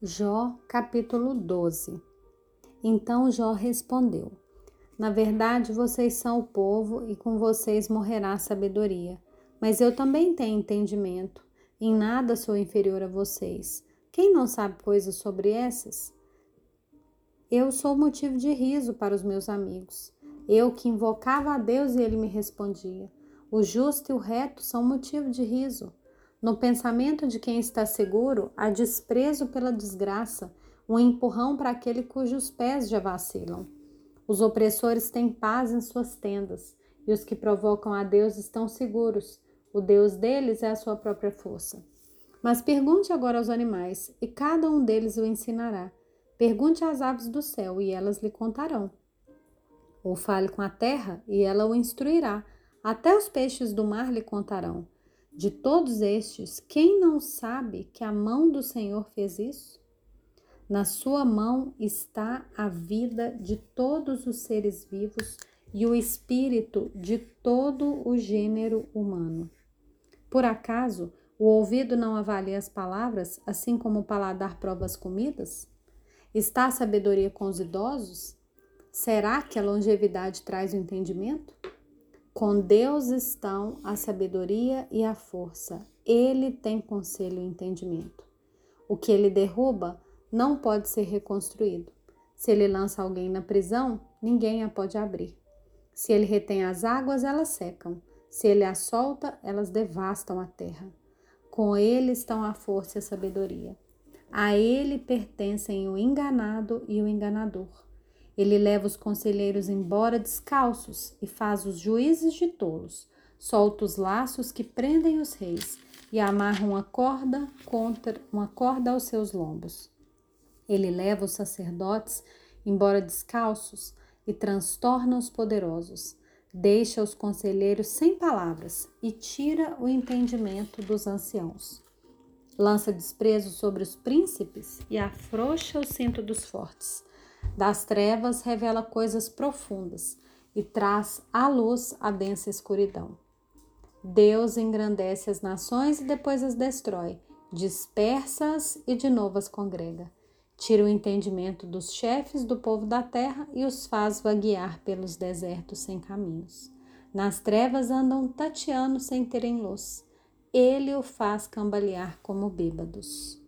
Jó, capítulo 12 Então Jó respondeu: Na verdade, vocês são o povo e com vocês morrerá a sabedoria. Mas eu também tenho entendimento. Em nada sou inferior a vocês. Quem não sabe coisas sobre essas? Eu sou motivo de riso para os meus amigos. Eu que invocava a Deus e ele me respondia. O justo e o reto são motivo de riso. No pensamento de quem está seguro, há desprezo pela desgraça, um empurrão para aquele cujos pés já vacilam. Os opressores têm paz em suas tendas, e os que provocam a Deus estão seguros. O Deus deles é a sua própria força. Mas pergunte agora aos animais, e cada um deles o ensinará. Pergunte às aves do céu, e elas lhe contarão. Ou fale com a terra, e ela o instruirá. Até os peixes do mar lhe contarão. De todos estes, quem não sabe que a mão do Senhor fez isso? Na sua mão está a vida de todos os seres vivos e o espírito de todo o gênero humano. Por acaso o ouvido não avalia as palavras, assim como o paladar prova as comidas? Está a sabedoria com os idosos? Será que a longevidade traz o entendimento? Com Deus estão a sabedoria e a força. Ele tem conselho e entendimento. O que ele derruba não pode ser reconstruído. Se ele lança alguém na prisão, ninguém a pode abrir. Se ele retém as águas, elas secam. Se ele as solta, elas devastam a terra. Com ele estão a força e a sabedoria. A ele pertencem o enganado e o enganador. Ele leva os conselheiros embora descalços e faz os juízes de tolos, solta os laços que prendem os reis e amarra uma corda contra uma corda aos seus lombos. Ele leva os sacerdotes embora descalços e transtorna os poderosos. Deixa os conselheiros sem palavras e tira o entendimento dos anciãos. Lança desprezo sobre os príncipes e afrouxa o cinto dos fortes. Das trevas revela coisas profundas e traz à luz a densa escuridão. Deus engrandece as nações e depois as destrói, dispersa-as e de novo as congrega. Tira o entendimento dos chefes do povo da terra e os faz vaguear pelos desertos sem caminhos. Nas trevas andam tateando sem terem luz. Ele o faz cambalear como bêbados.